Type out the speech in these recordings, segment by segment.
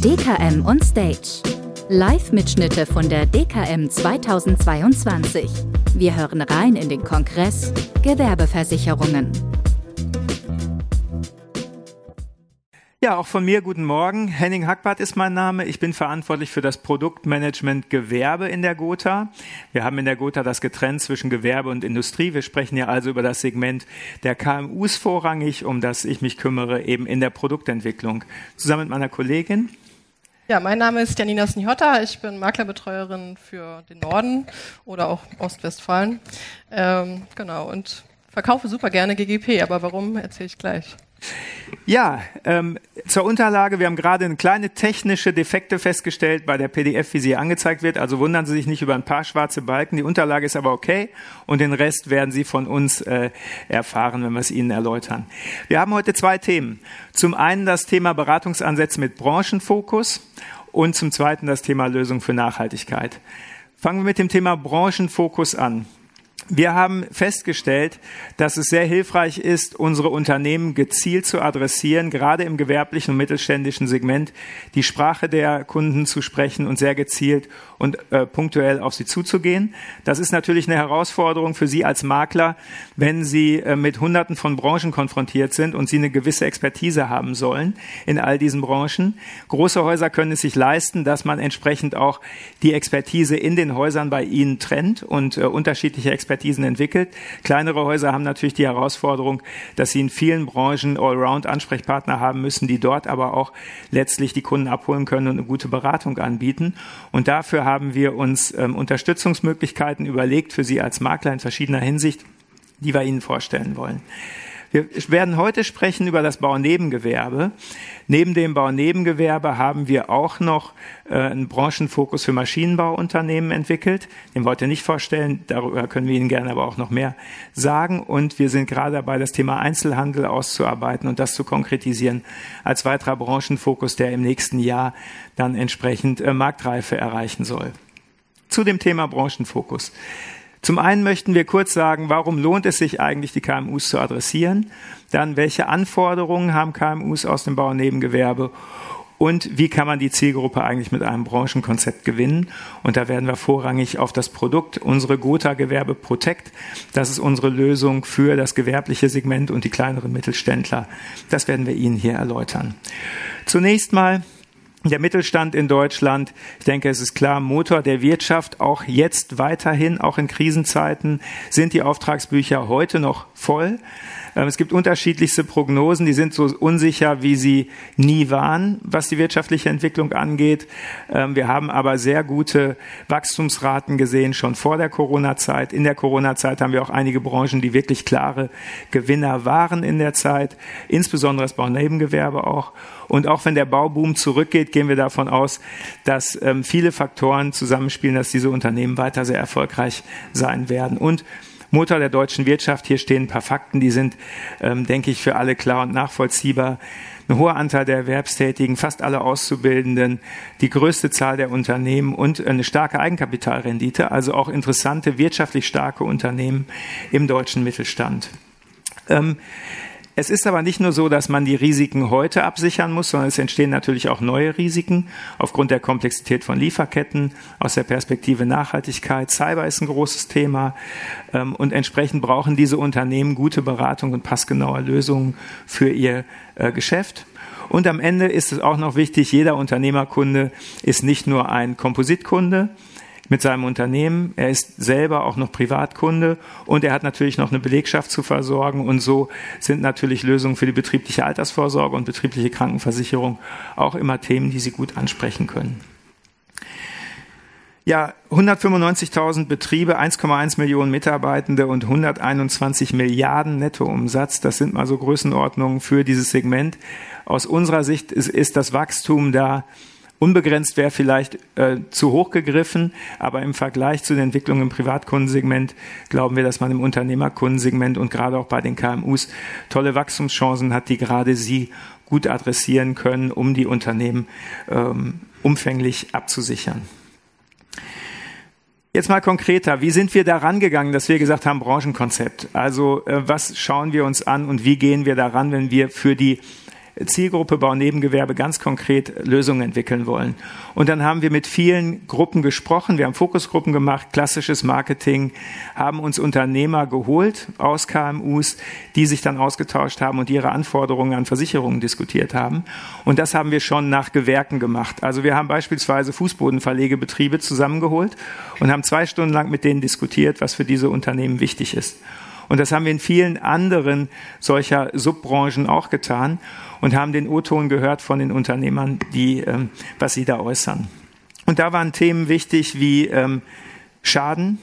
DKM on Stage. Live-Mitschnitte von der DKM 2022. Wir hören rein in den Kongress Gewerbeversicherungen. Ja, auch von mir guten Morgen. Henning Hackbart ist mein Name. Ich bin verantwortlich für das Produktmanagement Gewerbe in der Gotha. Wir haben in der Gotha das getrennt zwischen Gewerbe und Industrie. Wir sprechen ja also über das Segment der KMUs vorrangig, um das ich mich kümmere, eben in der Produktentwicklung. Zusammen mit meiner Kollegin. Ja, mein Name ist Janina Snihotta. Ich bin Maklerbetreuerin für den Norden oder auch Ostwestfalen. Ähm, genau, und verkaufe super gerne GGP, aber warum, erzähle ich gleich. Ja, ähm, zur Unterlage. Wir haben gerade eine kleine technische Defekte festgestellt bei der PDF, wie sie angezeigt wird. Also wundern Sie sich nicht über ein paar schwarze Balken. Die Unterlage ist aber okay und den Rest werden Sie von uns äh, erfahren, wenn wir es Ihnen erläutern. Wir haben heute zwei Themen. Zum einen das Thema Beratungsansätze mit Branchenfokus und zum zweiten das Thema Lösung für Nachhaltigkeit. Fangen wir mit dem Thema Branchenfokus an. Wir haben festgestellt, dass es sehr hilfreich ist, unsere Unternehmen gezielt zu adressieren, gerade im gewerblichen und mittelständischen Segment, die Sprache der Kunden zu sprechen und sehr gezielt und äh, punktuell auf sie zuzugehen. Das ist natürlich eine Herausforderung für Sie als Makler, wenn Sie äh, mit Hunderten von Branchen konfrontiert sind und Sie eine gewisse Expertise haben sollen in all diesen Branchen. Große Häuser können es sich leisten, dass man entsprechend auch die Expertise in den Häusern bei Ihnen trennt und äh, unterschiedliche Expertise Expertisen entwickelt. Kleinere Häuser haben natürlich die Herausforderung, dass sie in vielen Branchen Allround-Ansprechpartner haben müssen, die dort aber auch letztlich die Kunden abholen können und eine gute Beratung anbieten. Und dafür haben wir uns ähm, Unterstützungsmöglichkeiten überlegt für Sie als Makler in verschiedener Hinsicht, die wir Ihnen vorstellen wollen. Wir werden heute sprechen über das Baunebengewerbe. Neben dem Baunebengewerbe haben wir auch noch äh, einen Branchenfokus für Maschinenbauunternehmen entwickelt. Den wollte ich nicht vorstellen, darüber können wir Ihnen gerne aber auch noch mehr sagen. Und wir sind gerade dabei, das Thema Einzelhandel auszuarbeiten und das zu konkretisieren als weiterer Branchenfokus, der im nächsten Jahr dann entsprechend äh, Marktreife erreichen soll. Zu dem Thema Branchenfokus. Zum einen möchten wir kurz sagen, warum lohnt es sich eigentlich, die KMUs zu adressieren? Dann, welche Anforderungen haben KMUs aus dem Bau- und Nebengewerbe? Und wie kann man die Zielgruppe eigentlich mit einem Branchenkonzept gewinnen? Und da werden wir vorrangig auf das Produkt, unsere Gotha Gewerbe Protect. Das ist unsere Lösung für das gewerbliche Segment und die kleineren Mittelständler. Das werden wir Ihnen hier erläutern. Zunächst mal der Mittelstand in Deutschland, ich denke, es ist klar, Motor der Wirtschaft, auch jetzt weiterhin, auch in Krisenzeiten, sind die Auftragsbücher heute noch voll. Ähm, es gibt unterschiedlichste Prognosen, die sind so unsicher, wie sie nie waren, was die wirtschaftliche Entwicklung angeht. Ähm, wir haben aber sehr gute Wachstumsraten gesehen, schon vor der Corona-Zeit. In der Corona-Zeit haben wir auch einige Branchen, die wirklich klare Gewinner waren in der Zeit, insbesondere das Baunebengewerbe auch. Und auch wenn der Bauboom zurückgeht, gehen wir davon aus, dass ähm, viele Faktoren zusammenspielen, dass diese Unternehmen weiter sehr erfolgreich sein werden. Und Motor der deutschen Wirtschaft. Hier stehen ein paar Fakten, die sind, ähm, denke ich, für alle klar und nachvollziehbar. Ein hoher Anteil der Erwerbstätigen, fast alle Auszubildenden, die größte Zahl der Unternehmen und eine starke Eigenkapitalrendite, also auch interessante, wirtschaftlich starke Unternehmen im deutschen Mittelstand. Ähm, es ist aber nicht nur so, dass man die Risiken heute absichern muss, sondern es entstehen natürlich auch neue Risiken aufgrund der Komplexität von Lieferketten, aus der Perspektive Nachhaltigkeit. Cyber ist ein großes Thema ähm, und entsprechend brauchen diese Unternehmen gute Beratung und passgenaue Lösungen für ihr äh, Geschäft. Und am Ende ist es auch noch wichtig, jeder Unternehmerkunde ist nicht nur ein Kompositkunde, mit seinem Unternehmen. Er ist selber auch noch Privatkunde und er hat natürlich noch eine Belegschaft zu versorgen. Und so sind natürlich Lösungen für die betriebliche Altersvorsorge und betriebliche Krankenversicherung auch immer Themen, die Sie gut ansprechen können. Ja, 195.000 Betriebe, 1,1 Millionen Mitarbeitende und 121 Milliarden Nettoumsatz. Das sind mal so Größenordnungen für dieses Segment. Aus unserer Sicht ist, ist das Wachstum da Unbegrenzt wäre vielleicht äh, zu hoch gegriffen, aber im Vergleich zu den Entwicklungen im Privatkundensegment glauben wir, dass man im Unternehmerkundensegment und gerade auch bei den KMUs tolle Wachstumschancen hat, die gerade Sie gut adressieren können, um die Unternehmen ähm, umfänglich abzusichern. Jetzt mal konkreter, wie sind wir da rangegangen, dass wir gesagt haben, Branchenkonzept? Also äh, was schauen wir uns an und wie gehen wir daran, wenn wir für die Zielgruppe Baunebengewerbe ganz konkret Lösungen entwickeln wollen. Und dann haben wir mit vielen Gruppen gesprochen, wir haben Fokusgruppen gemacht, klassisches Marketing, haben uns Unternehmer geholt aus KMUs, die sich dann ausgetauscht haben und ihre Anforderungen an Versicherungen diskutiert haben. Und das haben wir schon nach Gewerken gemacht. Also wir haben beispielsweise Fußbodenverlegebetriebe zusammengeholt und haben zwei Stunden lang mit denen diskutiert, was für diese Unternehmen wichtig ist. Und das haben wir in vielen anderen solcher Subbranchen auch getan und haben den O-Ton gehört von den Unternehmern, die, ähm, was sie da äußern. Und da waren Themen wichtig wie ähm, Schaden,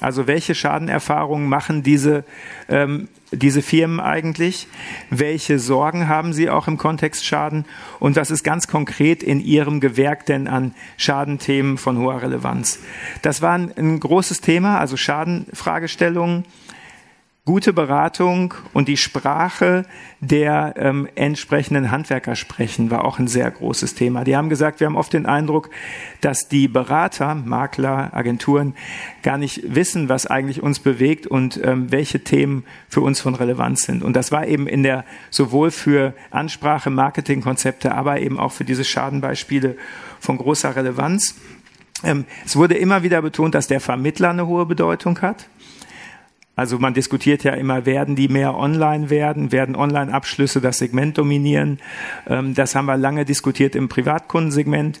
also welche Schadenerfahrungen machen diese, ähm, diese Firmen eigentlich? Welche Sorgen haben sie auch im Kontext Schaden? Und was ist ganz konkret in ihrem Gewerk denn an Schadenthemen von hoher Relevanz? Das war ein, ein großes Thema, also Schadenfragestellungen gute Beratung und die Sprache der ähm, entsprechenden Handwerker sprechen, war auch ein sehr großes Thema. Die haben gesagt, wir haben oft den Eindruck, dass die Berater, Makler, Agenturen gar nicht wissen, was eigentlich uns bewegt und ähm, welche Themen für uns von Relevanz sind. Und das war eben in der sowohl für Ansprache, Marketingkonzepte, aber eben auch für diese Schadenbeispiele von großer Relevanz. Ähm, es wurde immer wieder betont, dass der Vermittler eine hohe Bedeutung hat. Also man diskutiert ja immer, werden die mehr online werden, werden Online-Abschlüsse das Segment dominieren. Ähm, das haben wir lange diskutiert im Privatkundensegment.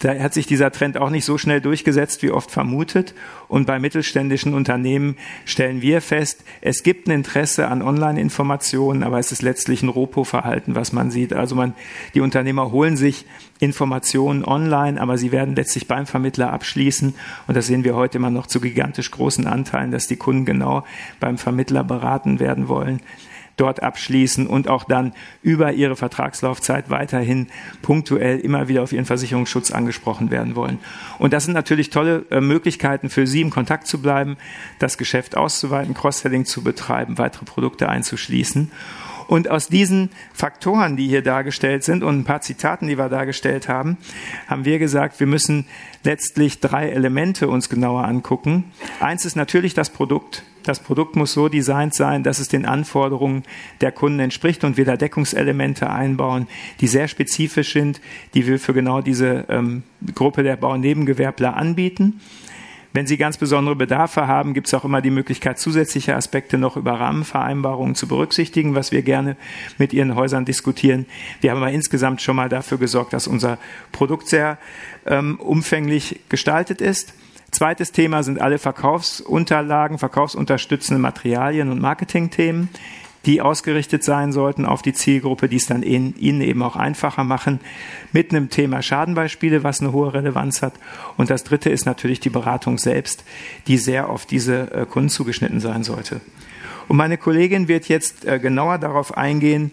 Da hat sich dieser Trend auch nicht so schnell durchgesetzt, wie oft vermutet. Und bei mittelständischen Unternehmen stellen wir fest, es gibt ein Interesse an Online-Informationen, aber es ist letztlich ein Ropo-Verhalten, was man sieht. Also man, die Unternehmer holen sich Informationen online, aber sie werden letztlich beim Vermittler abschließen. Und das sehen wir heute immer noch zu gigantisch großen Anteilen, dass die Kunden genau beim Vermittler beraten werden wollen dort abschließen und auch dann über ihre Vertragslaufzeit weiterhin punktuell immer wieder auf ihren Versicherungsschutz angesprochen werden wollen. Und das sind natürlich tolle äh, Möglichkeiten für Sie, im Kontakt zu bleiben, das Geschäft auszuweiten, Cross-Selling zu betreiben, weitere Produkte einzuschließen. Und aus diesen Faktoren, die hier dargestellt sind und ein paar Zitaten, die wir dargestellt haben, haben wir gesagt, wir müssen letztlich drei Elemente uns genauer angucken. Eins ist natürlich das Produkt. Das Produkt muss so designt sein, dass es den Anforderungen der Kunden entspricht und wir da Deckungselemente einbauen, die sehr spezifisch sind, die wir für genau diese ähm, Gruppe der Baunebengewerbler anbieten. Wenn Sie ganz besondere Bedarfe haben, gibt es auch immer die Möglichkeit, zusätzliche Aspekte noch über Rahmenvereinbarungen zu berücksichtigen, was wir gerne mit Ihren Häusern diskutieren. Wir haben aber insgesamt schon mal dafür gesorgt, dass unser Produkt sehr ähm, umfänglich gestaltet ist. Zweites Thema sind alle Verkaufsunterlagen, verkaufsunterstützende Materialien und Marketingthemen die ausgerichtet sein sollten auf die Zielgruppe, die es dann in, ihnen eben auch einfacher machen, mit einem Thema Schadenbeispiele, was eine hohe Relevanz hat. Und das dritte ist natürlich die Beratung selbst, die sehr auf diese äh, Kunden zugeschnitten sein sollte. Und meine Kollegin wird jetzt äh, genauer darauf eingehen,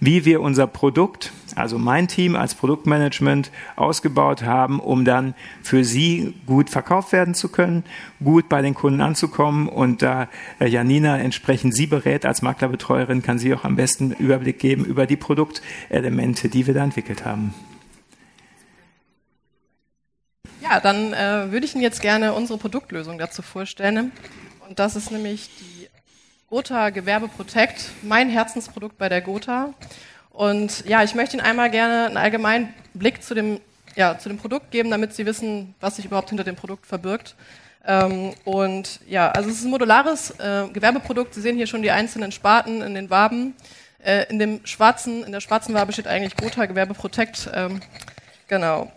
wie wir unser Produkt, also mein Team als Produktmanagement ausgebaut haben, um dann für Sie gut verkauft werden zu können, gut bei den Kunden anzukommen. Und da äh, Janina entsprechend Sie berät als Maklerbetreuerin, kann sie auch am besten Überblick geben über die Produktelemente, die wir da entwickelt haben. Ja, dann äh, würde ich Ihnen jetzt gerne unsere Produktlösung dazu vorstellen. Und das ist nämlich die Gotha Gewerbe Protect, mein Herzensprodukt bei der Gotha. Und ja, ich möchte Ihnen einmal gerne einen allgemeinen Blick zu dem, ja, zu dem Produkt geben, damit Sie wissen, was sich überhaupt hinter dem Produkt verbirgt. Ähm, und ja, also es ist ein modulares äh, Gewerbeprodukt. Sie sehen hier schon die einzelnen Sparten in den Waben. Äh, in dem schwarzen, in der schwarzen Wabe steht eigentlich Gotha Gewerbe Protect. Ähm, genau.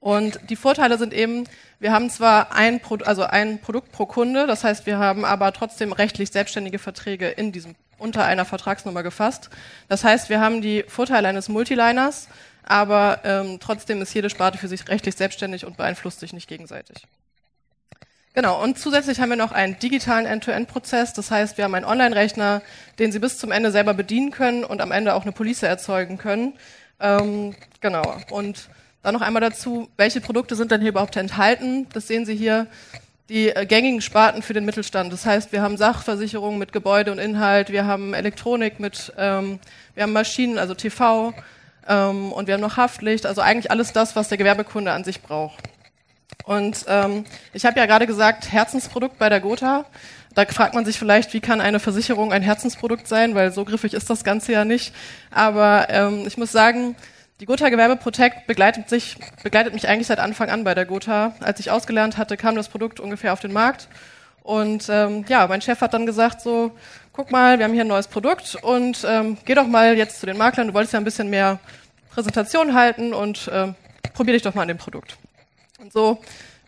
Und die Vorteile sind eben, wir haben zwar ein, Pro also ein Produkt pro Kunde, das heißt, wir haben aber trotzdem rechtlich selbstständige Verträge in diesem unter einer Vertragsnummer gefasst. Das heißt, wir haben die Vorteile eines Multiliners, aber ähm, trotzdem ist jede Sparte für sich rechtlich selbstständig und beeinflusst sich nicht gegenseitig. Genau, und zusätzlich haben wir noch einen digitalen End-to-End-Prozess. Das heißt, wir haben einen Online-Rechner, den Sie bis zum Ende selber bedienen können und am Ende auch eine Police erzeugen können. Ähm, genau, und dann noch einmal dazu, welche Produkte sind denn hier überhaupt enthalten? Das sehen Sie hier, die äh, gängigen Sparten für den Mittelstand. Das heißt, wir haben Sachversicherungen mit Gebäude und Inhalt, wir haben Elektronik mit, ähm, wir haben Maschinen, also TV, ähm, und wir haben noch Haftlicht, also eigentlich alles das, was der Gewerbekunde an sich braucht. Und ähm, ich habe ja gerade gesagt, Herzensprodukt bei der Gotha. Da fragt man sich vielleicht, wie kann eine Versicherung ein Herzensprodukt sein, weil so griffig ist das Ganze ja nicht. Aber ähm, ich muss sagen, die Gotha Gewerbe Protect begleitet, sich, begleitet mich eigentlich seit Anfang an bei der Gotha. Als ich ausgelernt hatte, kam das Produkt ungefähr auf den Markt. Und ähm, ja, mein Chef hat dann gesagt so, guck mal, wir haben hier ein neues Produkt und ähm, geh doch mal jetzt zu den Maklern, du wolltest ja ein bisschen mehr Präsentation halten und ähm, probier dich doch mal an dem Produkt. Und so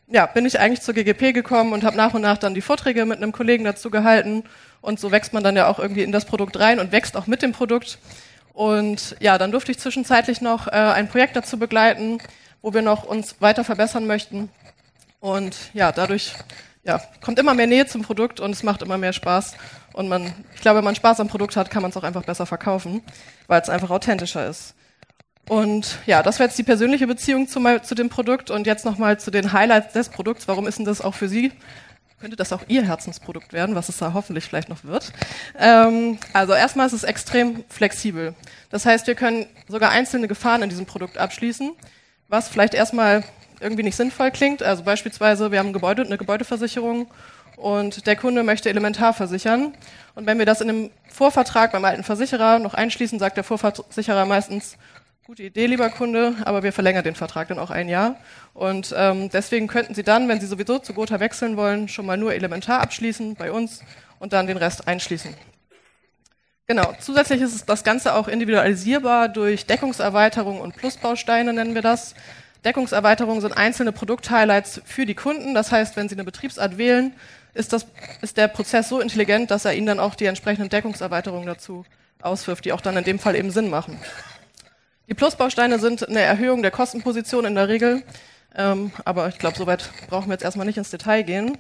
ja, bin ich eigentlich zur GGP gekommen und habe nach und nach dann die Vorträge mit einem Kollegen dazu gehalten. Und so wächst man dann ja auch irgendwie in das Produkt rein und wächst auch mit dem Produkt. Und ja, dann durfte ich zwischenzeitlich noch äh, ein Projekt dazu begleiten, wo wir noch uns weiter verbessern möchten. Und ja, dadurch ja, kommt immer mehr Nähe zum Produkt und es macht immer mehr Spaß. Und man, ich glaube, wenn man Spaß am Produkt hat, kann man es auch einfach besser verkaufen, weil es einfach authentischer ist. Und ja, das wäre jetzt die persönliche Beziehung zu, zu dem Produkt und jetzt nochmal zu den Highlights des Produkts. Warum ist denn das auch für Sie? Könnte das auch Ihr Herzensprodukt werden, was es da hoffentlich vielleicht noch wird. Ähm, also erstmal ist es extrem flexibel. Das heißt, wir können sogar einzelne Gefahren in diesem Produkt abschließen, was vielleicht erstmal irgendwie nicht sinnvoll klingt. Also beispielsweise, wir haben ein Gebäude, eine Gebäudeversicherung und der Kunde möchte elementar versichern. Und wenn wir das in einem Vorvertrag beim alten Versicherer noch einschließen, sagt der Vorversicherer meistens, Gute Idee, lieber Kunde, aber wir verlängern den Vertrag dann auch ein Jahr. Und ähm, deswegen könnten Sie dann, wenn Sie sowieso zu Gotha wechseln wollen, schon mal nur elementar abschließen bei uns und dann den Rest einschließen. Genau. Zusätzlich ist das Ganze auch individualisierbar durch Deckungserweiterung und Plusbausteine nennen wir das. Deckungserweiterungen sind einzelne Produkthighlights für die Kunden. Das heißt, wenn Sie eine Betriebsart wählen, ist, das, ist der Prozess so intelligent, dass er Ihnen dann auch die entsprechenden Deckungserweiterungen dazu auswirft, die auch dann in dem Fall eben Sinn machen. Die Plusbausteine sind eine Erhöhung der Kostenposition in der Regel, ähm, aber ich glaube, soweit brauchen wir jetzt erstmal nicht ins Detail gehen.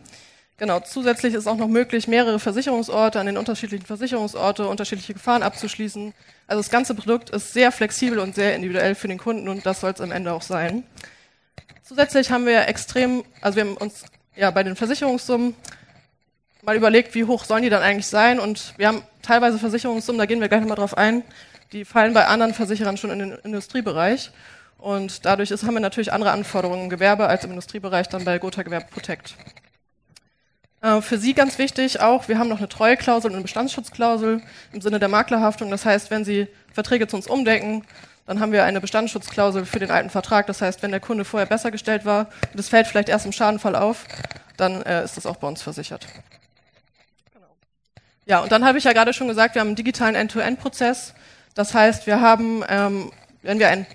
Genau, zusätzlich ist auch noch möglich, mehrere Versicherungsorte an den unterschiedlichen Versicherungsorte, unterschiedliche Gefahren abzuschließen. Also das ganze Produkt ist sehr flexibel und sehr individuell für den Kunden und das soll es am Ende auch sein. Zusätzlich haben wir extrem, also wir haben uns ja bei den Versicherungssummen mal überlegt, wie hoch sollen die dann eigentlich sein und wir haben teilweise Versicherungssummen, da gehen wir gleich nochmal drauf ein, die fallen bei anderen Versicherern schon in den Industriebereich. Und dadurch ist, haben wir natürlich andere Anforderungen im Gewerbe als im Industriebereich dann bei Gotha Gewerbe Protect. Äh, für Sie ganz wichtig auch, wir haben noch eine Treueklausel und eine Bestandsschutzklausel im Sinne der Maklerhaftung. Das heißt, wenn Sie Verträge zu uns umdecken, dann haben wir eine Bestandsschutzklausel für den alten Vertrag. Das heißt, wenn der Kunde vorher besser gestellt war und es fällt vielleicht erst im Schadenfall auf, dann äh, ist das auch bei uns versichert. Genau. Ja, und dann habe ich ja gerade schon gesagt, wir haben einen digitalen End-to-End-Prozess. Das heißt, wir haben, ähm, wenn wir ein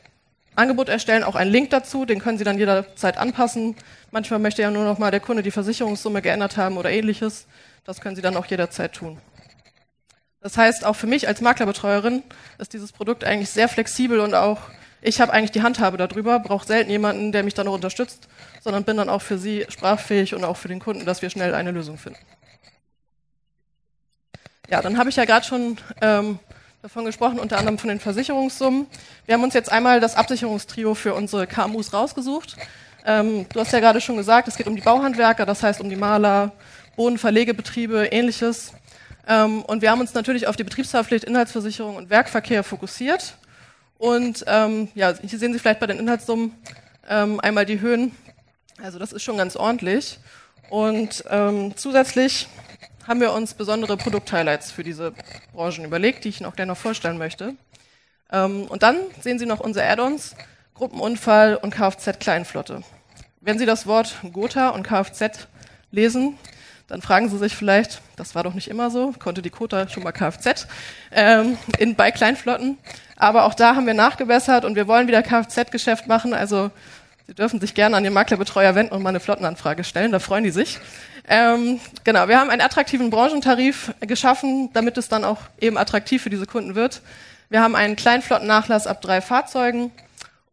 Angebot erstellen, auch einen Link dazu, den können Sie dann jederzeit anpassen. Manchmal möchte ja nur noch mal der Kunde die Versicherungssumme geändert haben oder ähnliches. Das können Sie dann auch jederzeit tun. Das heißt, auch für mich als Maklerbetreuerin ist dieses Produkt eigentlich sehr flexibel und auch ich habe eigentlich die Handhabe darüber, brauche selten jemanden, der mich dann noch unterstützt, sondern bin dann auch für Sie sprachfähig und auch für den Kunden, dass wir schnell eine Lösung finden. Ja, dann habe ich ja gerade schon ähm, davon gesprochen, unter anderem von den Versicherungssummen. Wir haben uns jetzt einmal das Absicherungstrio für unsere KMUs rausgesucht. Ähm, du hast ja gerade schon gesagt, es geht um die Bauhandwerker, das heißt um die Maler, Bodenverlegebetriebe, ähnliches. Ähm, und wir haben uns natürlich auf die Betriebshaftpflicht, Inhaltsversicherung und Werkverkehr fokussiert. Und ähm, ja, hier sehen Sie vielleicht bei den Inhaltssummen ähm, einmal die Höhen. Also das ist schon ganz ordentlich. Und ähm, zusätzlich haben wir uns besondere Produkt-Highlights für diese Branchen überlegt, die ich Ihnen auch gerne noch vorstellen möchte. Ähm, und dann sehen Sie noch unsere Add-ons, Gruppenunfall und Kfz-Kleinflotte. Wenn Sie das Wort Gotha und Kfz lesen, dann fragen Sie sich vielleicht, das war doch nicht immer so, konnte die Kota schon mal Kfz ähm, in, bei Kleinflotten. Aber auch da haben wir nachgebessert und wir wollen wieder Kfz-Geschäft machen. Also Sie dürfen sich gerne an den Maklerbetreuer wenden und mal eine Flottenanfrage stellen, da freuen die sich. Ähm, genau, wir haben einen attraktiven Branchentarif geschaffen, damit es dann auch eben attraktiv für diese Kunden wird. Wir haben einen Kleinflottennachlass ab drei Fahrzeugen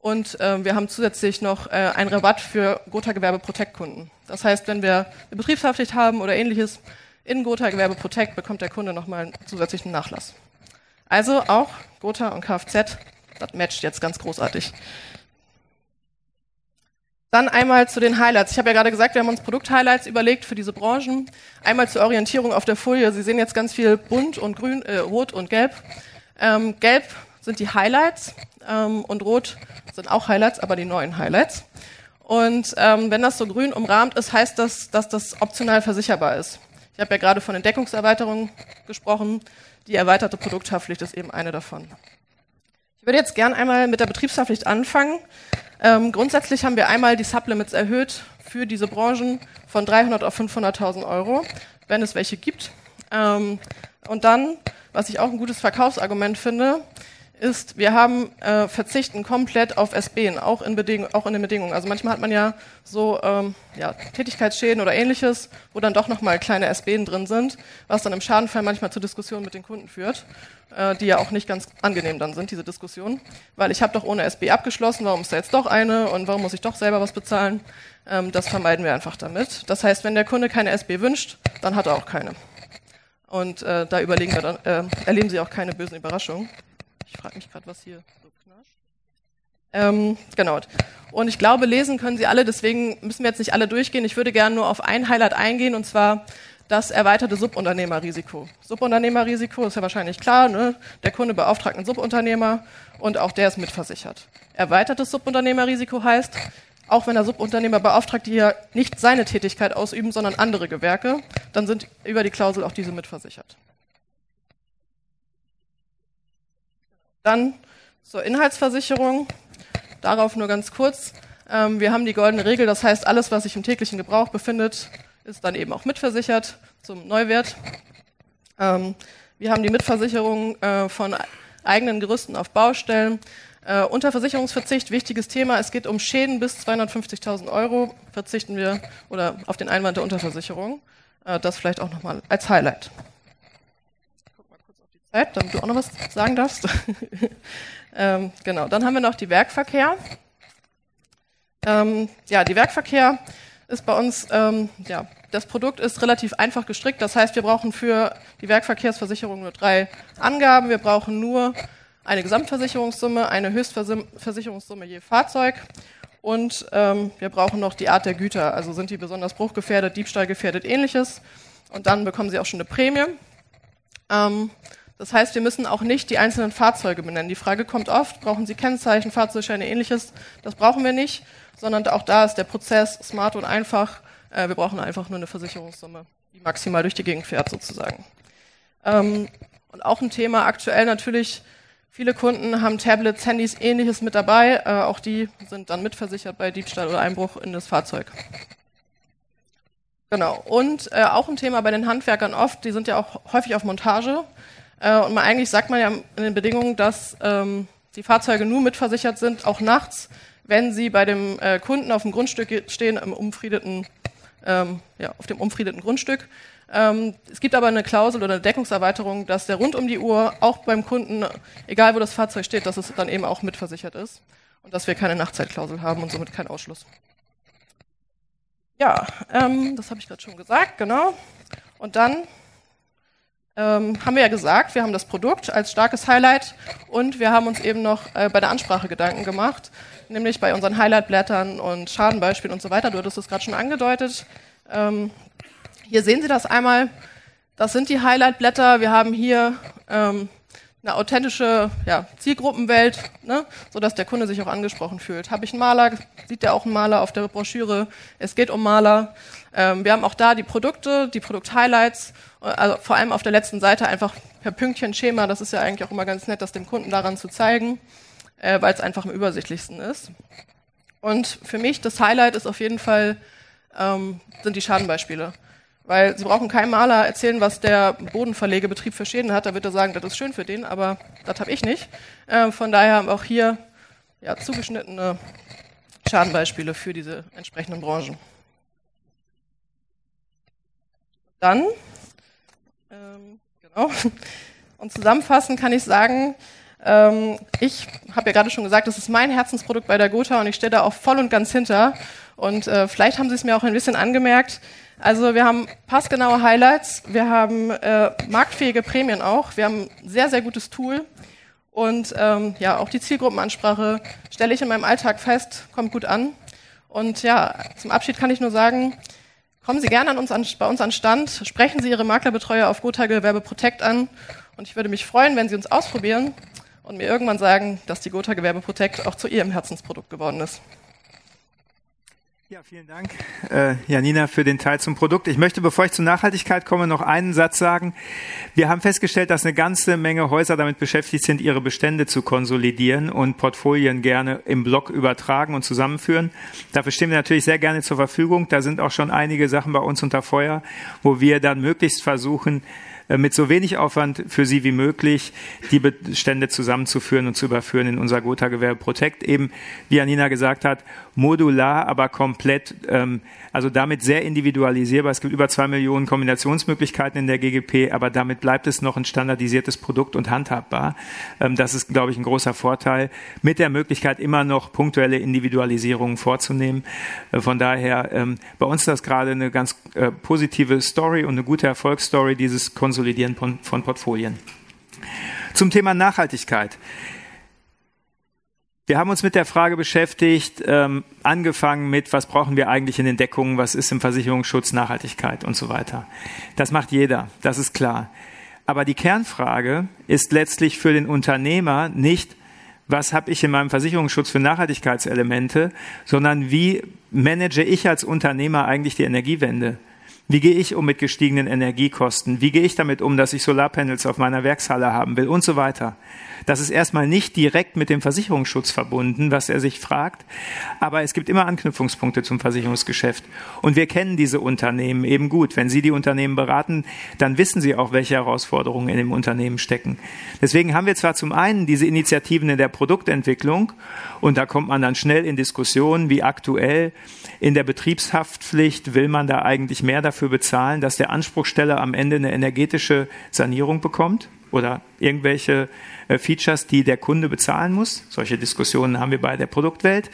und äh, wir haben zusätzlich noch äh, einen Rabatt für Gotha Gewerbe Protect Kunden. Das heißt, wenn wir eine Betriebshaftpflicht haben oder ähnliches, in Gotha Gewerbe Protect bekommt der Kunde nochmal einen zusätzlichen Nachlass. Also auch Gotha und Kfz, das matcht jetzt ganz großartig. Dann einmal zu den Highlights. Ich habe ja gerade gesagt, wir haben uns Produkt-Highlights überlegt für diese Branchen. Einmal zur Orientierung auf der Folie. Sie sehen jetzt ganz viel bunt und grün, äh, rot und gelb. Ähm, gelb sind die Highlights ähm, und rot sind auch Highlights, aber die neuen Highlights. Und ähm, wenn das so grün umrahmt ist, heißt das, dass das optional versicherbar ist. Ich habe ja gerade von den Deckungserweiterungen gesprochen. Die erweiterte Produkthaftpflicht ist eben eine davon. Ich würde jetzt gern einmal mit der Betriebshaftpflicht anfangen. Ähm, grundsätzlich haben wir einmal die Sublimits erhöht für diese Branchen von 300 auf 500.000 Euro, wenn es welche gibt. Ähm, und dann, was ich auch ein gutes Verkaufsargument finde, ist, wir haben äh, verzichten komplett auf SB, auch in, Beding auch in den Bedingungen. Also manchmal hat man ja so ähm, ja, Tätigkeitsschäden oder ähnliches, wo dann doch nochmal kleine SB drin sind, was dann im Schadenfall manchmal zu Diskussionen mit den Kunden führt, äh, die ja auch nicht ganz angenehm dann sind, diese Diskussionen. Weil ich habe doch ohne SB abgeschlossen, warum ist da jetzt doch eine und warum muss ich doch selber was bezahlen? Ähm, das vermeiden wir einfach damit. Das heißt, wenn der Kunde keine SB wünscht, dann hat er auch keine. Und äh, da überlegen wir dann, äh, erleben Sie auch keine bösen Überraschungen. Ich frage mich gerade, was hier so knascht. Ähm, genau. Und ich glaube, lesen können Sie alle, deswegen müssen wir jetzt nicht alle durchgehen. Ich würde gerne nur auf ein Highlight eingehen, und zwar das erweiterte Subunternehmerrisiko. Subunternehmerrisiko ist ja wahrscheinlich klar, ne? der Kunde beauftragt einen Subunternehmer und auch der ist mitversichert. Erweitertes Subunternehmerrisiko heißt, auch wenn der Subunternehmer beauftragt, die ja nicht seine Tätigkeit ausüben, sondern andere Gewerke, dann sind über die Klausel auch diese mitversichert. Dann zur Inhaltsversicherung. Darauf nur ganz kurz. Ähm, wir haben die goldene Regel, das heißt, alles, was sich im täglichen Gebrauch befindet, ist dann eben auch mitversichert zum Neuwert. Ähm, wir haben die Mitversicherung äh, von eigenen Gerüsten auf Baustellen. Äh, unter Versicherungsverzicht, wichtiges Thema, es geht um Schäden bis 250.000 Euro, verzichten wir oder auf den Einwand der Unterversicherung. Äh, das vielleicht auch nochmal als Highlight. Zeit, damit du auch noch was sagen darfst. ähm, genau, dann haben wir noch die Werkverkehr. Ähm, ja, die Werkverkehr ist bei uns, ähm, ja, das Produkt ist relativ einfach gestrickt. Das heißt, wir brauchen für die Werkverkehrsversicherung nur drei Angaben. Wir brauchen nur eine Gesamtversicherungssumme, eine Höchstversicherungssumme je Fahrzeug und ähm, wir brauchen noch die Art der Güter. Also sind die besonders bruchgefährdet, diebstahlgefährdet, ähnliches. Und dann bekommen sie auch schon eine Prämie. Ähm, das heißt, wir müssen auch nicht die einzelnen Fahrzeuge benennen. Die Frage kommt oft, brauchen Sie Kennzeichen, Fahrzeugscheine, ähnliches? Das brauchen wir nicht, sondern auch da ist der Prozess smart und einfach. Äh, wir brauchen einfach nur eine Versicherungssumme, die maximal durch die Gegend fährt sozusagen. Ähm, und auch ein Thema aktuell natürlich, viele Kunden haben Tablets, Handys, ähnliches mit dabei. Äh, auch die sind dann mitversichert bei Diebstahl oder Einbruch in das Fahrzeug. Genau. Und äh, auch ein Thema bei den Handwerkern oft, die sind ja auch häufig auf Montage. Äh, und man, eigentlich sagt man ja in den Bedingungen, dass ähm, die Fahrzeuge nur mitversichert sind, auch nachts, wenn sie bei dem äh, Kunden auf dem Grundstück stehen, im umfriedeten, ähm, ja, auf dem umfriedeten Grundstück. Ähm, es gibt aber eine Klausel oder eine Deckungserweiterung, dass der rund um die Uhr auch beim Kunden, egal wo das Fahrzeug steht, dass es dann eben auch mitversichert ist und dass wir keine Nachtzeitklausel haben und somit keinen Ausschluss. Ja, ähm, das habe ich gerade schon gesagt, genau. Und dann ähm, haben wir ja gesagt, wir haben das Produkt als starkes Highlight und wir haben uns eben noch äh, bei der Ansprache Gedanken gemacht, nämlich bei unseren Highlight-Blättern und Schadenbeispielen und so weiter. Du hattest es gerade schon angedeutet. Ähm, hier sehen Sie das einmal. Das sind die Highlight-Blätter. Wir haben hier ähm, eine authentische ja, Zielgruppenwelt, ne, sodass der Kunde sich auch angesprochen fühlt. Habe ich einen Maler, sieht der auch einen Maler auf der Broschüre. Es geht um Maler. Ähm, wir haben auch da die Produkte, die Produkt-Highlights, also vor allem auf der letzten Seite einfach per Pünktchen-Schema. Das ist ja eigentlich auch immer ganz nett, das dem Kunden daran zu zeigen, äh, weil es einfach am übersichtlichsten ist. Und für mich das Highlight ist auf jeden Fall ähm, sind die Schadenbeispiele. Weil Sie brauchen keinem Maler erzählen, was der Bodenverlegebetrieb für Schäden hat. Da wird er sagen, das ist schön für den, aber das habe ich nicht. Äh, von daher haben wir auch hier ja, zugeschnittene Schadenbeispiele für diese entsprechenden Branchen. Dann, ähm, genau, und zusammenfassend kann ich sagen, ähm, ich habe ja gerade schon gesagt, das ist mein Herzensprodukt bei der Gotha und ich stehe da auch voll und ganz hinter. Und äh, vielleicht haben Sie es mir auch ein bisschen angemerkt. Also wir haben passgenaue Highlights, wir haben äh, marktfähige Prämien auch, wir haben ein sehr, sehr gutes Tool und ähm, ja, auch die Zielgruppenansprache stelle ich in meinem Alltag fest, kommt gut an. Und ja, zum Abschied kann ich nur sagen, kommen Sie gerne an uns an, bei uns an Stand, sprechen Sie Ihre Maklerbetreuer auf Gotha Gewerbe Protect an und ich würde mich freuen, wenn Sie uns ausprobieren und mir irgendwann sagen, dass die Gotha Gewerbe Protect auch zu Ihrem Herzensprodukt geworden ist. Ja, vielen Dank, äh, Janina, für den Teil zum Produkt. Ich möchte, bevor ich zur Nachhaltigkeit komme, noch einen Satz sagen. Wir haben festgestellt, dass eine ganze Menge Häuser damit beschäftigt sind, ihre Bestände zu konsolidieren und Portfolien gerne im Block übertragen und zusammenführen. Dafür stehen wir natürlich sehr gerne zur Verfügung. Da sind auch schon einige Sachen bei uns unter Feuer, wo wir dann möglichst versuchen, mit so wenig Aufwand für Sie wie möglich die Bestände zusammenzuführen und zu überführen in unser Gotha Gewerbe Protect. Eben, wie Anina gesagt hat, modular, aber komplett, ähm, also damit sehr individualisierbar. Es gibt über zwei Millionen Kombinationsmöglichkeiten in der GGP, aber damit bleibt es noch ein standardisiertes Produkt und handhabbar. Ähm, das ist, glaube ich, ein großer Vorteil, mit der Möglichkeit immer noch punktuelle Individualisierungen vorzunehmen. Äh, von daher, ähm, bei uns ist das gerade eine ganz äh, positive Story und eine gute Erfolgsstory, dieses Konsum Konsolidieren von, Portfolien. Zum Thema Nachhaltigkeit. Wir haben uns mit der Frage beschäftigt, ähm, angefangen mit, was brauchen wir eigentlich in den Deckungen, was ist im Versicherungsschutz, Nachhaltigkeit und so weiter. Das macht jeder, das ist klar. Aber die Kernfrage ist letztlich für den Unternehmer nicht, was habe ich in meinem Versicherungsschutz für Nachhaltigkeitselemente, sondern wie manage ich als Unternehmer eigentlich die Energiewende? Wie gehe ich um mit gestiegenen Energiekosten? Wie gehe ich damit um, dass ich Solarpanels auf meiner Werkshalle haben will und so weiter? Das ist erstmal nicht direkt mit dem Versicherungsschutz verbunden, was er sich fragt, aber es gibt immer Anknüpfungspunkte zum Versicherungsgeschäft. Und wir kennen diese Unternehmen eben gut. Wenn Sie die Unternehmen beraten, dann wissen Sie auch, welche Herausforderungen in dem Unternehmen stecken. Deswegen haben wir zwar zum einen diese Initiativen in der Produktentwicklung und da kommt man dann schnell in Diskussionen, wie aktuell in der Betriebshaftpflicht will man da eigentlich mehr dafür bezahlen, dass der Anspruchsteller am Ende eine energetische Sanierung bekommt oder irgendwelche äh, Features, die der Kunde bezahlen muss. Solche Diskussionen haben wir bei der Produktwelt.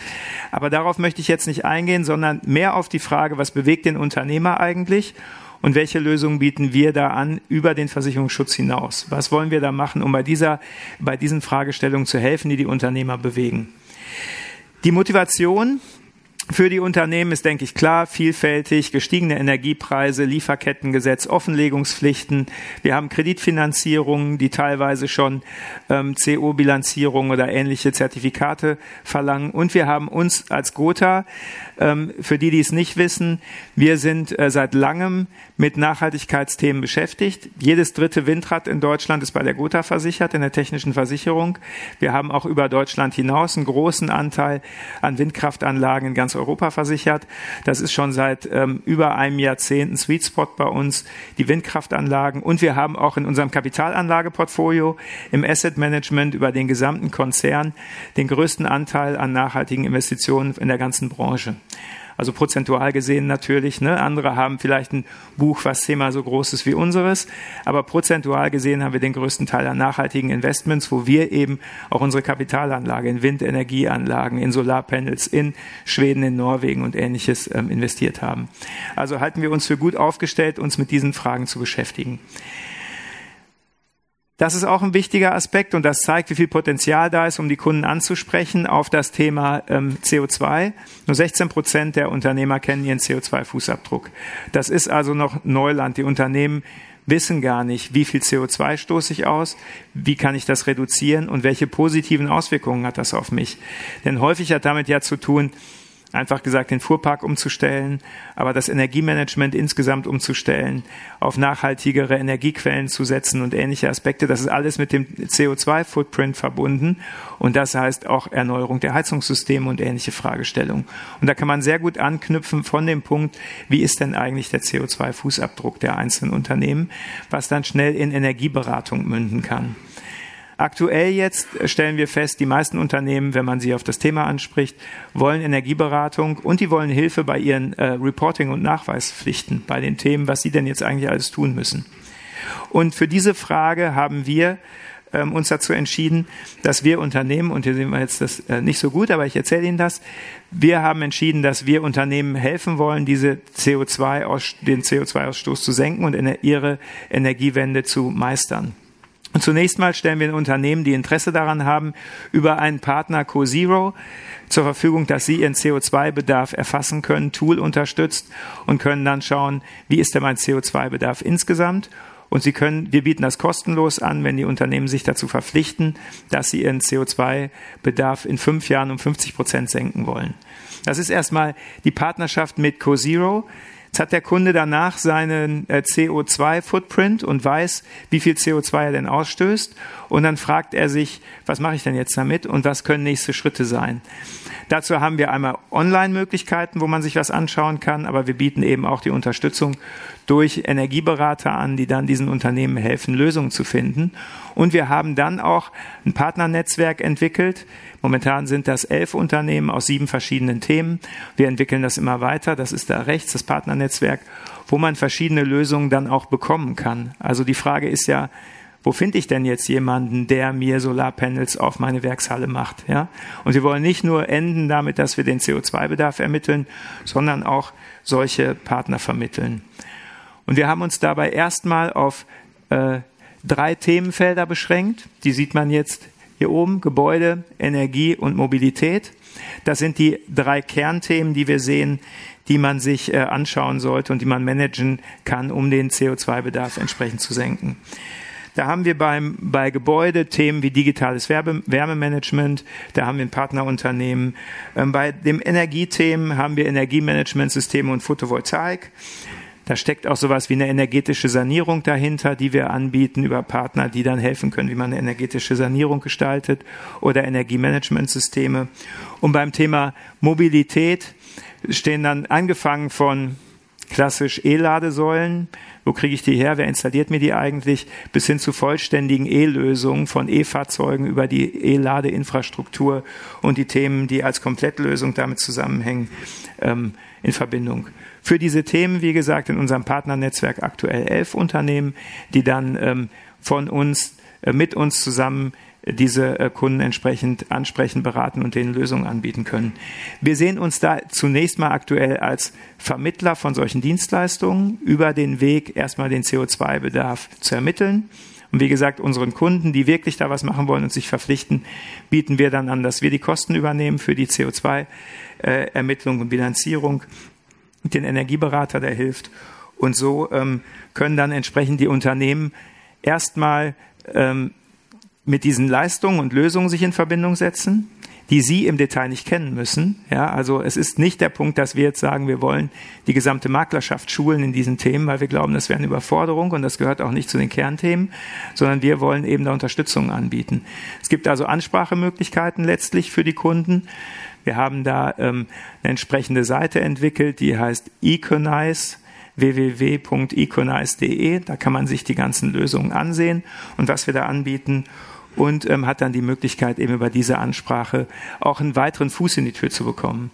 Aber darauf möchte ich jetzt nicht eingehen, sondern mehr auf die Frage, was bewegt den Unternehmer eigentlich und welche Lösungen bieten wir da an über den Versicherungsschutz hinaus? Was wollen wir da machen, um bei dieser, bei diesen Fragestellungen zu helfen, die die Unternehmer bewegen? Die Motivation für die Unternehmen ist, denke ich, klar, vielfältig, gestiegene Energiepreise, Lieferkettengesetz, Offenlegungspflichten. Wir haben Kreditfinanzierungen, die teilweise schon ähm, CO-Bilanzierung oder ähnliche Zertifikate verlangen. Und wir haben uns als Gotha ähm, für die, die es nicht wissen, wir sind äh, seit langem mit Nachhaltigkeitsthemen beschäftigt. Jedes dritte Windrad in Deutschland ist bei der Gotha versichert, in der technischen Versicherung. Wir haben auch über Deutschland hinaus einen großen Anteil an Windkraftanlagen in ganz Europa versichert. Das ist schon seit ähm, über einem Jahrzehnt ein Sweet Spot bei uns, die Windkraftanlagen. Und wir haben auch in unserem Kapitalanlageportfolio im Asset Management über den gesamten Konzern den größten Anteil an nachhaltigen Investitionen in der ganzen Branche. Also prozentual gesehen natürlich. Ne? Andere haben vielleicht ein Buch, was zehnmal so groß ist wie unseres. Aber prozentual gesehen haben wir den größten Teil an nachhaltigen Investments, wo wir eben auch unsere Kapitalanlage in Windenergieanlagen, in Solarpanels in Schweden, in Norwegen und ähnliches ähm, investiert haben. Also halten wir uns für gut aufgestellt, uns mit diesen Fragen zu beschäftigen. Das ist auch ein wichtiger Aspekt und das zeigt, wie viel Potenzial da ist, um die Kunden anzusprechen auf das Thema ähm, CO2. Nur 16 Prozent der Unternehmer kennen ihren CO2-Fußabdruck. Das ist also noch Neuland. Die Unternehmen wissen gar nicht, wie viel CO2 stoße ich aus, wie kann ich das reduzieren und welche positiven Auswirkungen hat das auf mich. Denn häufig hat damit ja zu tun, einfach gesagt den Fuhrpark umzustellen, aber das Energiemanagement insgesamt umzustellen, auf nachhaltigere Energiequellen zu setzen und ähnliche Aspekte. Das ist alles mit dem CO2-Footprint verbunden und das heißt auch Erneuerung der Heizungssysteme und ähnliche Fragestellungen. Und da kann man sehr gut anknüpfen von dem Punkt, wie ist denn eigentlich der CO2-Fußabdruck der einzelnen Unternehmen, was dann schnell in Energieberatung münden kann. Aktuell jetzt stellen wir fest, die meisten Unternehmen, wenn man sie auf das Thema anspricht, wollen Energieberatung und die wollen Hilfe bei ihren äh, Reporting- und Nachweispflichten, bei den Themen, was sie denn jetzt eigentlich alles tun müssen. Und für diese Frage haben wir ähm, uns dazu entschieden, dass wir Unternehmen, und hier sehen wir jetzt das äh, nicht so gut, aber ich erzähle Ihnen das, wir haben entschieden, dass wir Unternehmen helfen wollen, diese CO2 aus, den CO2-Ausstoß zu senken und ihre Energiewende zu meistern. Und zunächst mal stellen wir den Unternehmen, die Interesse daran haben, über einen Partner CoZero zur Verfügung, dass sie ihren CO2-Bedarf erfassen können, Tool unterstützt und können dann schauen, wie ist denn mein CO2-Bedarf insgesamt Und Sie können, wir bieten das kostenlos an, wenn die Unternehmen sich dazu verpflichten, dass sie ihren CO2-Bedarf in fünf Jahren um 50 Prozent senken wollen. Das ist erstmal die Partnerschaft mit CoZero. Jetzt hat der Kunde danach seinen äh, CO2-Footprint und weiß, wie viel CO2 er denn ausstößt. Und dann fragt er sich, was mache ich denn jetzt damit und was können nächste Schritte sein? Dazu haben wir einmal Online-Möglichkeiten, wo man sich was anschauen kann, aber wir bieten eben auch die Unterstützung durch Energieberater an, die dann diesen Unternehmen helfen, Lösungen zu finden. Und wir haben dann auch ein Partnernetzwerk entwickelt. Momentan sind das elf Unternehmen aus sieben verschiedenen Themen. Wir entwickeln das immer weiter. Das ist da rechts, das Partnernetzwerk, wo man verschiedene Lösungen dann auch bekommen kann. Also die Frage ist ja, wo finde ich denn jetzt jemanden, der mir Solarpanels auf meine Werkshalle macht? Ja? Und wir wollen nicht nur enden damit, dass wir den CO2-Bedarf ermitteln, sondern auch solche Partner vermitteln. Und wir haben uns dabei erstmal auf äh, drei Themenfelder beschränkt. Die sieht man jetzt hier oben. Gebäude, Energie und Mobilität. Das sind die drei Kernthemen, die wir sehen, die man sich äh, anschauen sollte und die man managen kann, um den CO2-Bedarf entsprechend zu senken. Da haben wir beim, bei Gebäude Themen wie digitales Werbe, Wärmemanagement, da haben wir ein Partnerunternehmen. Ähm, bei dem Energiethemen haben wir Energiemanagementsysteme und Photovoltaik. Da steckt auch sowas wie eine energetische Sanierung dahinter, die wir anbieten über Partner, die dann helfen können, wie man eine energetische Sanierung gestaltet oder Energiemanagementsysteme. Und beim Thema Mobilität stehen dann angefangen von klassisch E-Ladesäulen wo kriege ich die her, wer installiert mir die eigentlich, bis hin zu vollständigen E-Lösungen von E-Fahrzeugen über die E-Ladeinfrastruktur und die Themen, die als Komplettlösung damit zusammenhängen, ähm, in Verbindung. Für diese Themen, wie gesagt, in unserem Partnernetzwerk aktuell elf Unternehmen, die dann ähm, von uns, äh, mit uns zusammen diese äh, Kunden entsprechend ansprechen, beraten und denen Lösungen anbieten können. Wir sehen uns da zunächst mal aktuell als Vermittler von solchen Dienstleistungen über den Weg, erstmal den CO2-Bedarf zu ermitteln. Und wie gesagt, unseren Kunden, die wirklich da was machen wollen und sich verpflichten, bieten wir dann an, dass wir die Kosten übernehmen für die CO2-Ermittlung und Bilanzierung, den Energieberater, der hilft. Und so ähm, können dann entsprechend die Unternehmen erstmal ähm, mit diesen Leistungen und Lösungen sich in Verbindung setzen, die Sie im Detail nicht kennen müssen. Ja, also es ist nicht der Punkt, dass wir jetzt sagen, wir wollen die gesamte Maklerschaft schulen in diesen Themen, weil wir glauben, das wäre eine Überforderung und das gehört auch nicht zu den Kernthemen, sondern wir wollen eben da Unterstützung anbieten. Es gibt also Ansprachemöglichkeiten letztlich für die Kunden. Wir haben da ähm, eine entsprechende Seite entwickelt, die heißt Econize www.econize.de. Da kann man sich die ganzen Lösungen ansehen und was wir da anbieten und ähm, hat dann die Möglichkeit, eben über diese Ansprache auch einen weiteren Fuß in die Tür zu bekommen.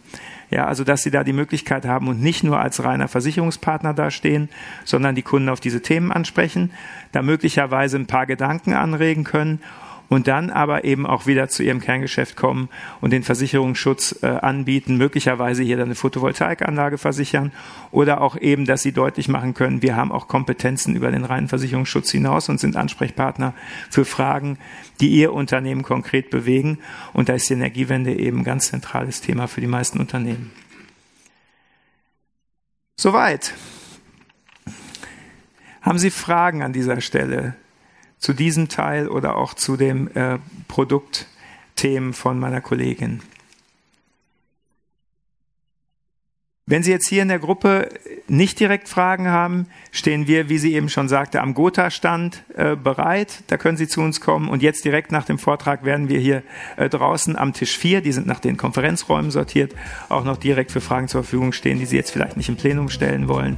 Ja, also dass sie da die Möglichkeit haben und nicht nur als reiner Versicherungspartner dastehen, sondern die Kunden auf diese Themen ansprechen, da möglicherweise ein paar Gedanken anregen können und dann aber eben auch wieder zu ihrem Kerngeschäft kommen und den Versicherungsschutz äh, anbieten, möglicherweise hier dann eine Photovoltaikanlage versichern oder auch eben, dass sie deutlich machen können, wir haben auch Kompetenzen über den reinen Versicherungsschutz hinaus und sind Ansprechpartner für Fragen, die ihr Unternehmen konkret bewegen. Und da ist die Energiewende eben ein ganz zentrales Thema für die meisten Unternehmen. Soweit. Haben Sie Fragen an dieser Stelle? Zu diesem Teil oder auch zu dem äh, Produktthemen von meiner Kollegin. Wenn Sie jetzt hier in der Gruppe nicht direkt Fragen haben, stehen wir, wie sie eben schon sagte, am Gotha-Stand äh, bereit. Da können Sie zu uns kommen. Und jetzt direkt nach dem Vortrag werden wir hier äh, draußen am Tisch 4, die sind nach den Konferenzräumen sortiert, auch noch direkt für Fragen zur Verfügung stehen, die Sie jetzt vielleicht nicht im Plenum stellen wollen.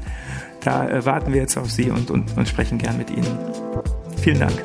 Da äh, warten wir jetzt auf Sie und, und, und sprechen gern mit Ihnen. Vielen Dank.